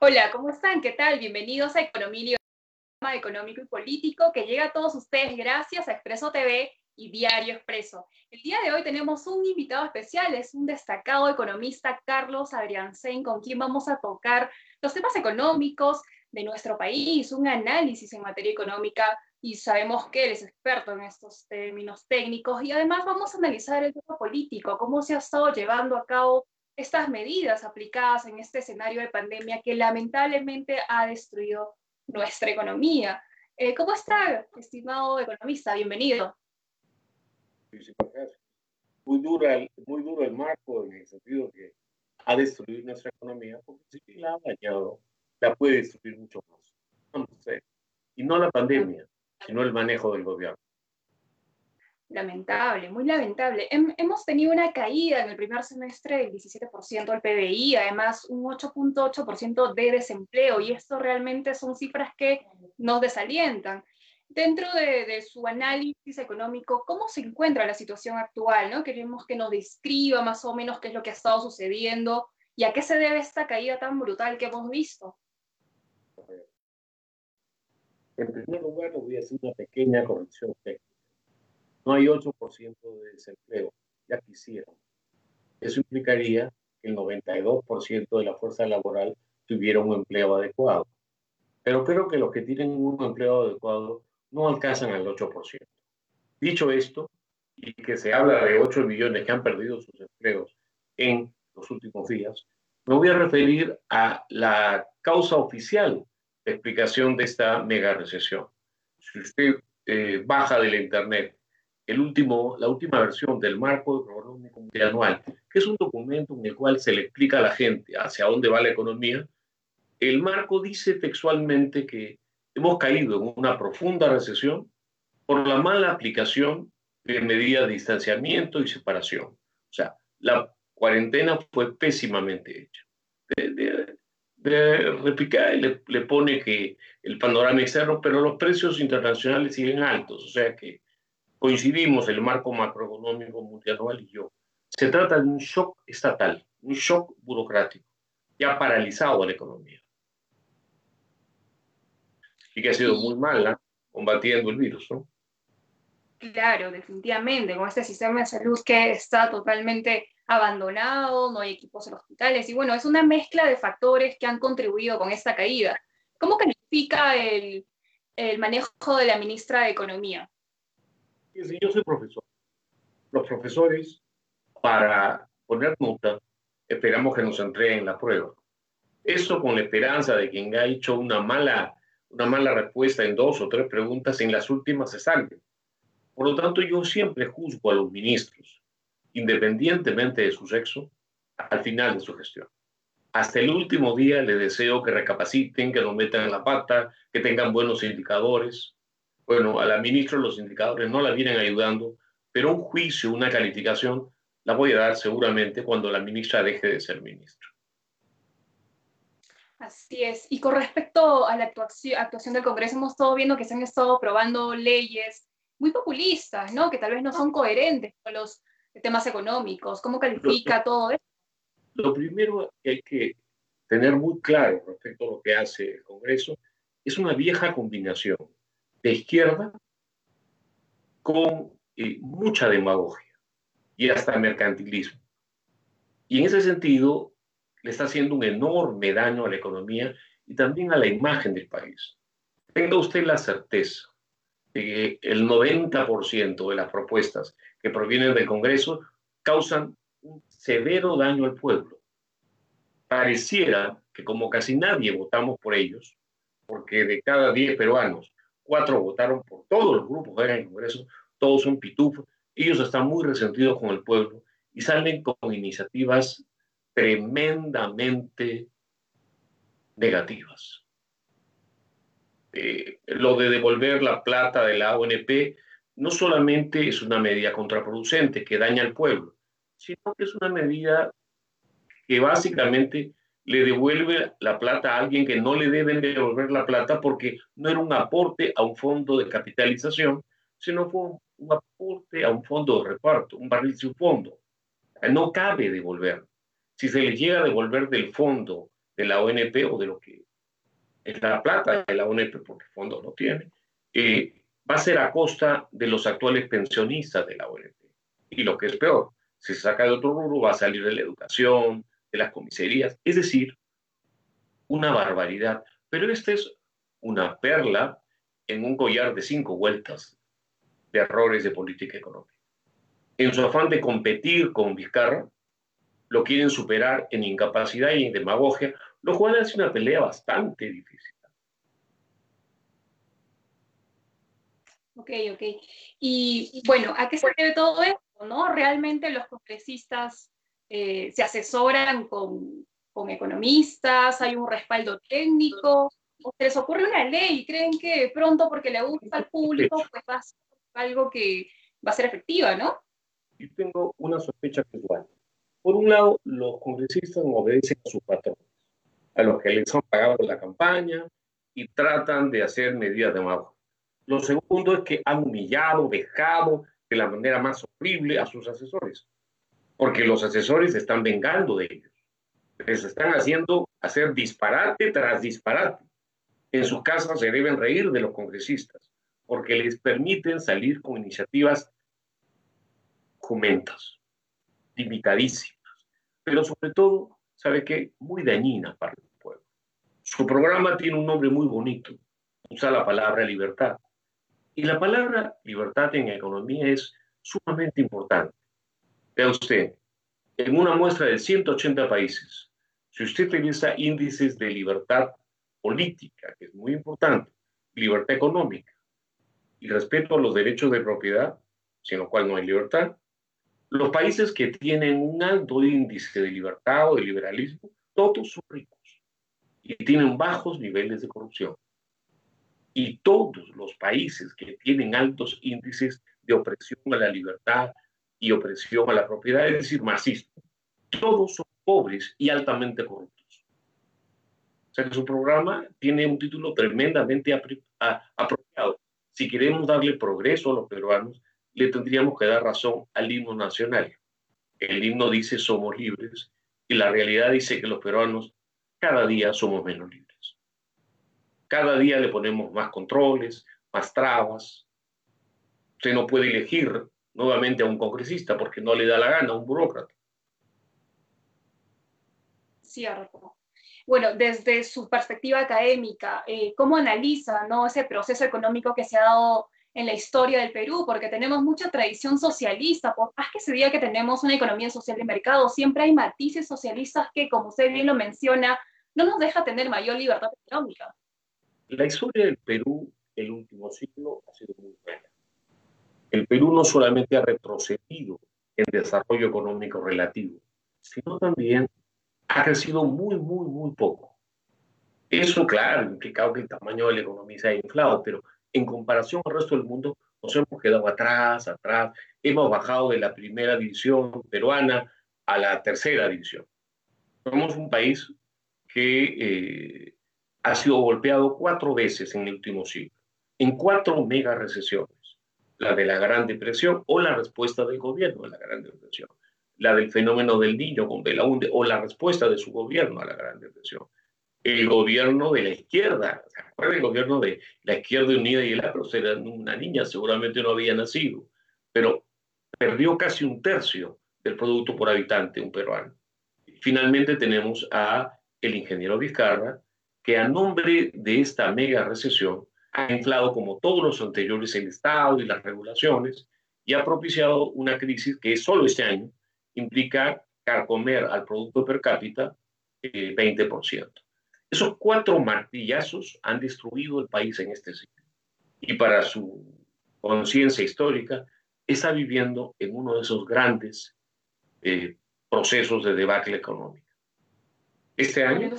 Hola, ¿cómo están? ¿Qué tal? Bienvenidos a Economía económico y político que llega a todos ustedes gracias a Expreso TV y Diario Expreso. El día de hoy tenemos un invitado especial, es un destacado economista, Carlos Adriansen, con quien vamos a tocar los temas económicos de nuestro país, un análisis en materia económica y sabemos que él es experto en estos términos técnicos y además vamos a analizar el tema político, cómo se ha estado llevando a cabo estas medidas aplicadas en este escenario de pandemia que lamentablemente ha destruido nuestra economía. Eh, ¿Cómo está, estimado economista? Bienvenido. Muy, dura, muy duro el marco en el sentido que ha destruido nuestra economía, porque si la ha dañado, la puede destruir mucho más. Y no la pandemia, sino el manejo del gobierno. Lamentable, muy lamentable. hemos tenido una caída en el primer semestre del 17% del PBI, además un 8.8% de desempleo, y esto realmente son cifras que nos desalientan. Dentro de, su análisis económico, ¿cómo se encuentra la situación actual? ¿no? Queremos que nos describa más o menos qué es lo que ha estado sucediendo y a qué se debe esta caída tan brutal que hemos visto. En primer lugar, voy a hacer una pequeña corrección técnica no hay 8% de desempleo, ya quisieron. Eso implicaría que el 92% de la fuerza laboral tuviera un empleo adecuado. Pero creo que los que tienen un empleo adecuado no alcanzan al 8%. Dicho esto, y que se habla de 8 millones que han perdido sus empleos en los últimos días, me voy a referir a la causa oficial de explicación de esta mega recesión. Si usted eh, baja de la Internet el último, la última versión del marco económico multianual, que es un documento en el cual se le explica a la gente hacia dónde va la economía, el marco dice textualmente que hemos caído en una profunda recesión por la mala aplicación de medidas de distanciamiento y separación. O sea, la cuarentena fue pésimamente hecha. De, de, replicar, le, le pone que el panorama externo, pero los precios internacionales siguen altos, o sea que coincidimos el marco macroeconómico multianual y yo. Se trata de un shock estatal, un shock burocrático, ha paralizado a la economía. Y que ha sido muy mala combatiendo el virus, ¿no? Claro, definitivamente, con este sistema de salud que está totalmente abandonado, no hay equipos en los hospitales, y bueno, es una mezcla de factores que han contribuido con esta caída. ¿Cómo califica el, el manejo de la ministra de Economía? Yo soy profesor. Los profesores, para poner nota, esperamos que nos entreguen la prueba. Eso con la esperanza de quien ha hecho una mala, una mala respuesta en dos o tres preguntas, en las últimas se salve. Por lo tanto, yo siempre juzgo a los ministros, independientemente de su sexo, al final de su gestión. Hasta el último día le deseo que recapaciten, que no metan la pata, que tengan buenos indicadores, bueno, a la ministra los indicadores no la vienen ayudando, pero un juicio, una calificación, la voy a dar seguramente cuando la ministra deje de ser ministra. Así es. Y con respecto a la actuación, del Congreso, hemos estado viendo que se han estado aprobando leyes muy populistas, ¿no? Que tal vez no son coherentes con los temas económicos. ¿Cómo califica todo esto? Lo primero que hay que tener muy claro respecto a lo que hace el Congreso es una vieja combinación de izquierda con eh, mucha demagogia y hasta mercantilismo. Y en ese sentido, le está haciendo un enorme daño a la economía y también a la imagen del país. Tenga usted la certeza de que el 90% de las propuestas que provienen del Congreso causan un severo daño al pueblo. Pareciera que como casi nadie votamos por ellos, porque de cada 10 peruanos, cuatro votaron por todos los grupos en el Congreso, todos son pitufos, ellos están muy resentidos con el pueblo y salen con iniciativas tremendamente negativas. Eh, lo de devolver la plata de la ONP no solamente es una medida contraproducente que daña al pueblo, sino que es una medida que básicamente le devuelve la plata a alguien que no le deben devolver la plata porque no era un aporte a un fondo de capitalización, sino fue un aporte a un fondo de reparto, un barril un fondo. No cabe devolver. Si se le llega a devolver del fondo de la ONP o de lo que es la plata de la ONP, porque el fondo no tiene, eh, va a ser a costa de los actuales pensionistas de la ONP. Y lo que es peor, si se saca de otro rubro, va a salir de la educación, de las comisarías, es decir, una barbaridad. Pero esta es una perla en un collar de cinco vueltas de errores de política económica. En su afán de competir con Vizcarra, lo quieren superar en incapacidad y en demagogia, lo cual es una pelea bastante difícil. Ok, ok. Y bueno, ¿a qué se debe todo esto? ¿no? ¿Realmente los congresistas eh, se asesoran con, con, economistas? ¿Hay un respaldo técnico? ¿O se les ocurre una ley? ¿Creen que pronto, porque le gusta al público, pues va a ser algo que va a ser efectiva, ¿no? Yo tengo una sospecha igual. Por un lado, los congresistas obedecen a sus patrones, a los que les han pagado la campaña y tratan de hacer medidas de mago. Lo segundo es que han humillado, dejado de la manera más horrible a sus asesores, porque los asesores se están vengando de ellos. Les están haciendo hacer disparate tras disparate. En sus casas se deben reír de los congresistas, porque les permiten salir con iniciativas jumentas, limitadísimas, pero sobre todo, ¿sabe qué? Muy dañinas para el pueblo. Su programa tiene un nombre muy bonito, usa la palabra libertad. Y la palabra libertad en economía es sumamente importante. Vea usted, en una muestra de 180 países, si usted revisa índices de libertad política, que es muy importante, libertad económica y respeto a los derechos de propiedad, sin lo cual no hay libertad, los países que tienen un alto índice de libertad o de liberalismo, todos son ricos y tienen bajos niveles de corrupción. Y todos los países que tienen altos índices de opresión a la libertad y opresión a la propiedad, es decir, marxismo, todos son pobres y altamente corruptos. O sea que su programa tiene un título tremendamente apropiado. Si queremos darle progreso a los peruanos, le tendríamos que dar razón al himno nacional. El himno dice somos libres y la realidad dice que los peruanos cada día somos menos libres. Cada día le ponemos más controles, más trabas. Usted no puede elegir nuevamente a un congresista porque no le da la gana a un burócrata. Cierto. Bueno, desde su perspectiva académica, eh, ¿cómo analiza ¿no? ese proceso económico que se ha dado en la historia del Perú? Porque tenemos mucha tradición socialista, por más que se diga que tenemos una economía social de mercado, siempre hay matices socialistas que, como usted bien lo menciona, no nos deja tener mayor libertad económica. La historia del Perú el último siglo ha sido muy buena. El Perú no solamente ha retrocedido en desarrollo económico relativo, sino también ha crecido muy, muy, muy poco. Eso, claro, implicado que el tamaño de la economía se ha inflado, pero en comparación al resto del mundo nos hemos quedado atrás, atrás. Hemos bajado de la primera división peruana a la tercera división. Somos un país que eh, ha sido golpeado cuatro veces en el último siglo, en cuatro mega recesiones. La de la Gran Depresión o la respuesta del gobierno a la Gran Depresión. La del fenómeno del niño con Belaunde o la respuesta de su gobierno a la Gran Depresión. El gobierno de la izquierda, ¿se el gobierno de la izquierda unida y el APRO? Era una niña, seguramente no había nacido, pero perdió casi un tercio del producto por habitante un peruano. Finalmente tenemos a el ingeniero Vizcarra, que a nombre de esta mega recesión ha inflado como todos los anteriores el Estado y las regulaciones y ha propiciado una crisis que solo este año implica carcomer al producto per cápita eh, 20%. Esos cuatro martillazos han destruido el país en este siglo. Y para su conciencia histórica, está viviendo en uno de esos grandes eh, procesos de debacle económico. Este año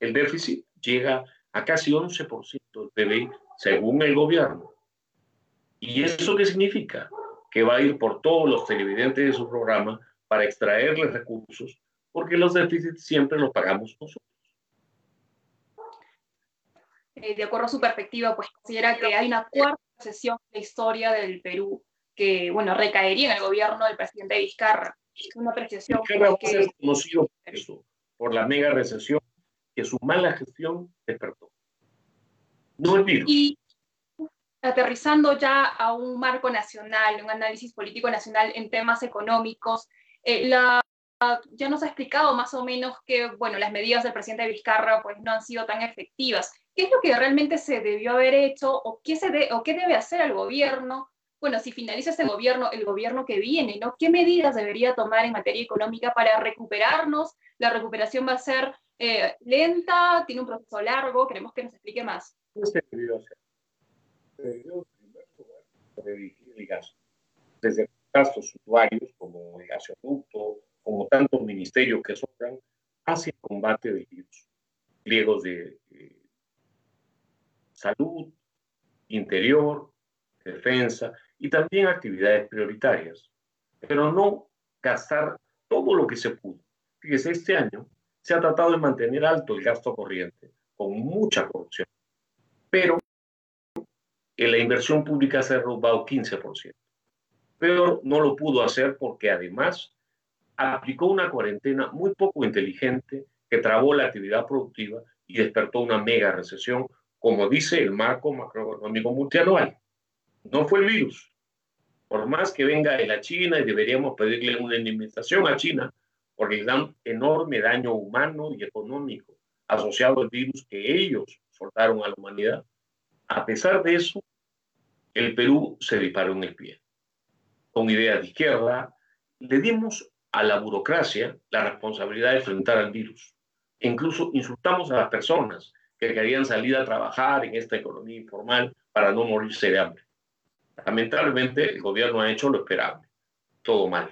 el déficit llega a casi 11% del PBI, según el gobierno. ¿Y eso qué significa? Que va a ir por todos los televidentes de su programa para extraerles recursos, porque los déficits siempre los pagamos nosotros. Eh, de acuerdo a su perspectiva, pues considera que hay una cuarta sesión de la historia del Perú que, bueno, recaería en el gobierno del presidente Vizcarra. Una apreciación. Vizcarra conocido por eso, por la mega recesión que su mala gestión despertó. No el virus. Y aterrizando ya a un marco nacional, un análisis político nacional en temas económicos, eh, la, ya nos ha explicado más o menos que, bueno, las medidas del presidente Vizcarra pues no han sido tan efectivas. ¿Qué es lo que realmente se debió haber hecho o qué, se o qué debe hacer el gobierno? Bueno, si finaliza este gobierno, el gobierno que viene, ¿no? ¿Qué medidas debería tomar en materia económica para recuperarnos? La recuperación va a ser eh, lenta, tiene un proceso largo, queremos que nos explique más. ¿Qué se debió hacer? Debió, en primer lugar, redirigir el gasto. Desde gastos usuarios como el gasoducto, como tantos ministerios que sobran, hacia el combate de virus. Pliegos de salud, interior, defensa y también actividades prioritarias, pero no gastar todo lo que se pudo. Fíjese, este año se ha tratado de mantener alto el gasto corriente, con mucha corrupción, pero la inversión pública se ha robado 15%. Pero no lo pudo hacer porque además aplicó una cuarentena muy poco inteligente que trabó la actividad productiva y despertó una mega recesión como dice el marco macroeconómico multianual. No fue el virus. Por más que venga de la China y deberíamos pedirle una indemnización a China porque le dan enorme daño humano y económico asociado al virus que ellos soltaron a la humanidad. A pesar de eso, el Perú se disparó en el pie. Con ideas de izquierda, le dimos a la burocracia la responsabilidad de enfrentar al virus. E incluso insultamos a las personas que querían salir a trabajar en esta economía informal para no morirse de hambre. Lamentablemente, el gobierno ha hecho lo esperable. Todo mal.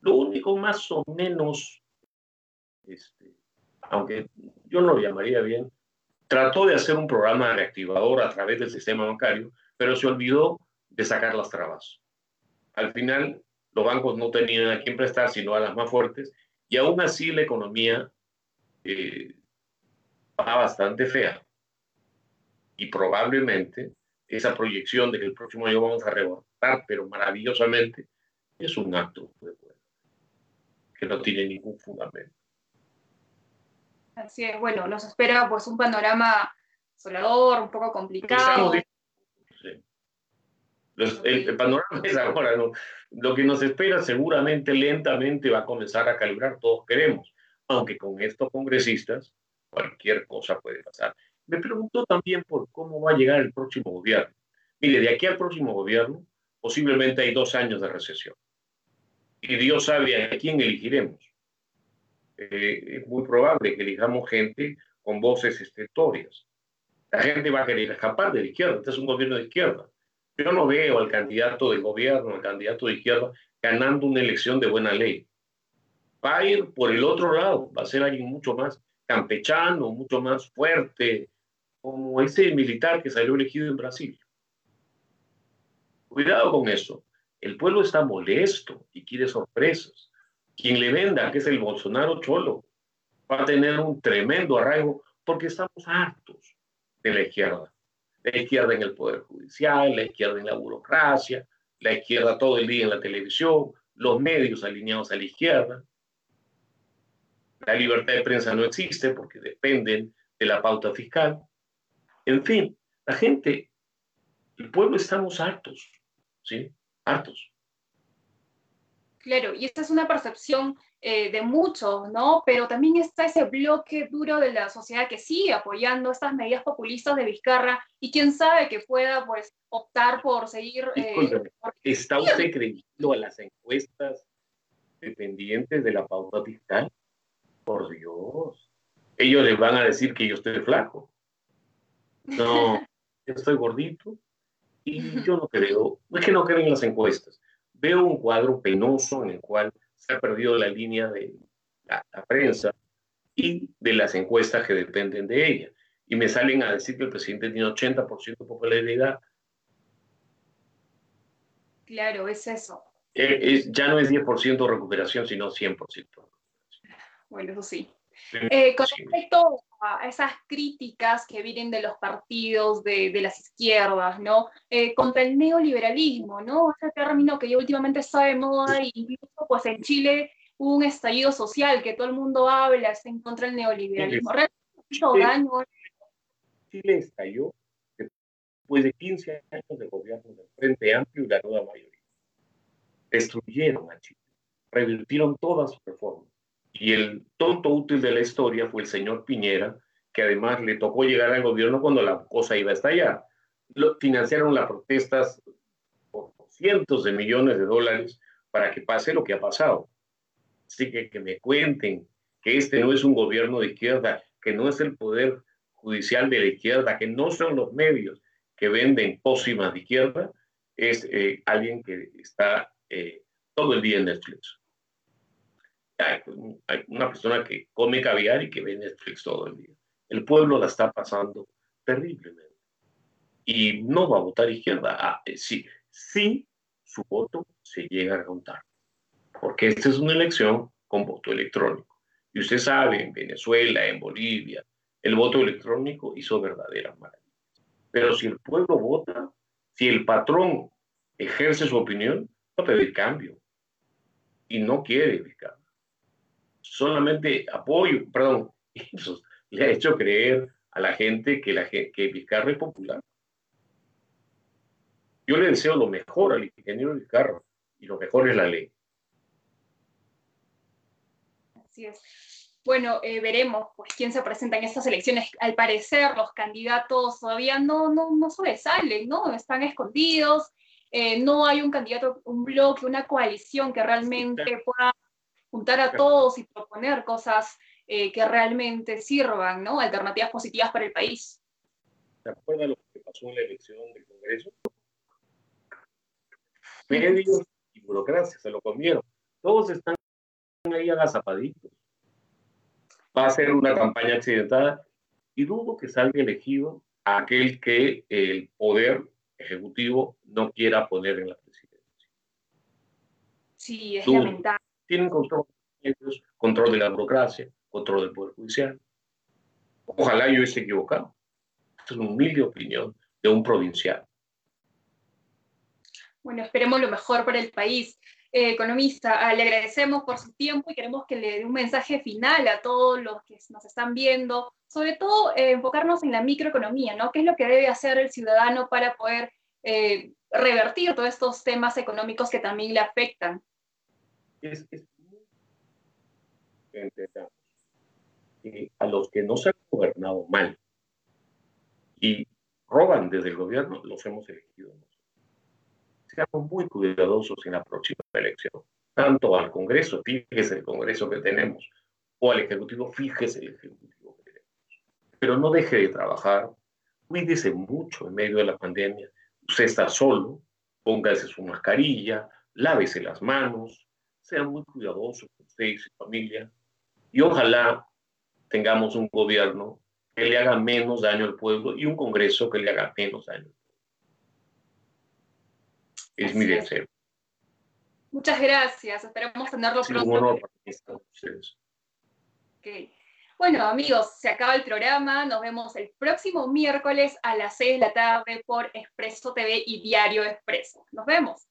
Lo único más o menos, este, aunque yo no lo llamaría bien, trató de hacer un programa reactivador a través del sistema bancario, pero se olvidó de sacar las trabas. Al final, los bancos no tenían a quién prestar, sino a las más fuertes, y aún así la economía eh, va bastante fea. Y probablemente esa proyección de que el próximo año vamos a rebotar, pero maravillosamente, es un acto que no tiene ningún fundamento. Así es, bueno, nos espera pues un panorama solador, un poco complicado. el, panorama es ahora, lo que nos espera seguramente lentamente va a comenzar a calibrar, todos queremos, aunque con estos congresistas cualquier cosa puede pasar. Me preguntó también por cómo va a llegar el próximo gobierno. Mire, de aquí al próximo gobierno posiblemente hay dos años de recesión. Y Dios sabe a quién elegiremos. Eh, es muy probable que elijamos gente con voces estentorias. La gente va a querer escapar de la izquierda. Este es un gobierno de izquierda. Yo no veo al candidato del gobierno, al candidato de izquierda, ganando una elección de buena ley. Va a ir por el otro lado, va a ser alguien mucho más campechano, mucho más fuerte, como ese militar que salió elegido en Brasil. Cuidado con eso. El pueblo está molesto y quiere sorpresas. Quien le venda, que es el Bolsonaro Cholo, va a tener un tremendo arraigo porque estamos hartos de la izquierda. La izquierda en el Poder Judicial, la izquierda en la burocracia, la izquierda todo el día en la televisión, los medios alineados a la izquierda. La libertad de prensa no existe porque dependen de la pauta fiscal. En fin, la gente, el pueblo estamos hartos, ¿sí? Hartos. Claro, y esta es una percepción eh, de muchos, ¿no? Pero también está ese bloque duro de la sociedad que sigue apoyando estas medidas populistas de Vizcarra y quién sabe que pueda, pues, optar por seguir... Eh, ¿Está usted creyendo a las encuestas dependientes de la pauta fiscal? Por Dios. Ellos les van a decir que yo estoy flaco. No, yo estoy gordito y yo no creo, no es que no creo en las encuestas. Veo un cuadro penoso en el cual se ha perdido la línea de la, prensa y de las encuestas que dependen de ella. Y me salen a decir que el presidente tiene 80% de popularidad. Claro, es eso. Eh, ya no es 10% recuperación, sino 100%. Bueno, eso sí. Eh, con respecto a esas críticas que vienen de los partidos de, de las izquierdas, ¿no? Eh, contra el neoliberalismo, ¿no? Ese término que ya últimamente está de moda, e incluso pues en Chile hubo un estallido social que todo el mundo habla, está en contra del neoliberalismo. mucho daño. Chile estalló después de 15 años de gobierno del Frente Amplio y la nueva mayoría. Destruyeron a Chile, revirtieron todas sus reformas. Y el tonto útil de la historia fue el señor Piñera, que además le tocó llegar al gobierno cuando la cosa iba a estallar. Financiaron las protestas por cientos de millones de dólares para que pase lo que ha pasado. Así que que me cuenten que este no es un gobierno de izquierda, que no es el poder judicial de la izquierda, que no son los medios que venden pócimas de izquierda, es eh, alguien que está eh, todo el día en Netflix. Hay una persona que come caviar y que ve Netflix todo el día. El pueblo la está pasando terriblemente. Y no va a votar izquierda. Ah, eh, sí, sí, su voto se llega a contar. Porque esta es una elección con voto electrónico. Y usted sabe, en Venezuela, en Bolivia, el voto electrónico hizo verdaderas maravillas. Pero si el pueblo vota, si el patrón ejerce su opinión, va a pedir cambio. Y no quiere Vizcarra. Solamente apoyo, perdón, le ha hecho creer a la gente que, la, que Vizcarra es popular. Yo le deseo lo mejor al ingeniero Vizcarra y lo mejor es la ley. Así es. Bueno, eh, veremos pues, quién se presenta en estas elecciones. Al parecer, los candidatos todavía no, no, no sobresalen, ¿no? Están escondidos. Eh, no hay un candidato, un bloque, una coalición que realmente pueda juntar a todos y proponer cosas eh, que realmente sirvan, ¿no? Alternativas positivas para el país. ¿Se acuerda lo que pasó en la elección del Congreso? Medios y burocracia se lo comieron. Todos están ahí agazapaditos va a ser una campaña accidentada y dudo que salga elegido aquel que el poder ejecutivo no quiera poner en la presidencia. Sí, es lamentable. Tienen control, control de la burocracia, control del poder judicial. Ojalá yo esté equivocado. Es una humilde opinión de un provincial. Bueno, esperemos lo mejor para el país. Eh, economista, ah, le agradecemos por su tiempo y queremos que le dé un mensaje final a todos los que nos están viendo, sobre todo eh, enfocarnos en la microeconomía, ¿no? ¿Qué es lo que debe hacer el ciudadano para poder eh, revertir todos estos temas económicos que también le afectan? Es, a los que no se han gobernado mal y roban desde el gobierno, los hemos elegido seamos muy cuidadosos en la próxima elección. Tanto al Congreso, fíjese el Congreso que tenemos, o al Ejecutivo, fíjese el Ejecutivo que tenemos. Pero no deje de trabajar, cuídese mucho en medio de la pandemia. Usted está solo, póngase su mascarilla, lávese las manos, sea muy cuidadoso con usted y su familia. Y ojalá tengamos un gobierno que le haga menos daño al pueblo y un Congreso que le haga menos daño es mi deseo. Muchas gracias, esperamos tenerlo pronto. Bueno, amigos, se acaba el programa. Nos vemos el próximo miércoles a las 6 de la tarde por Expreso TV y Diario Expreso. Nos vemos.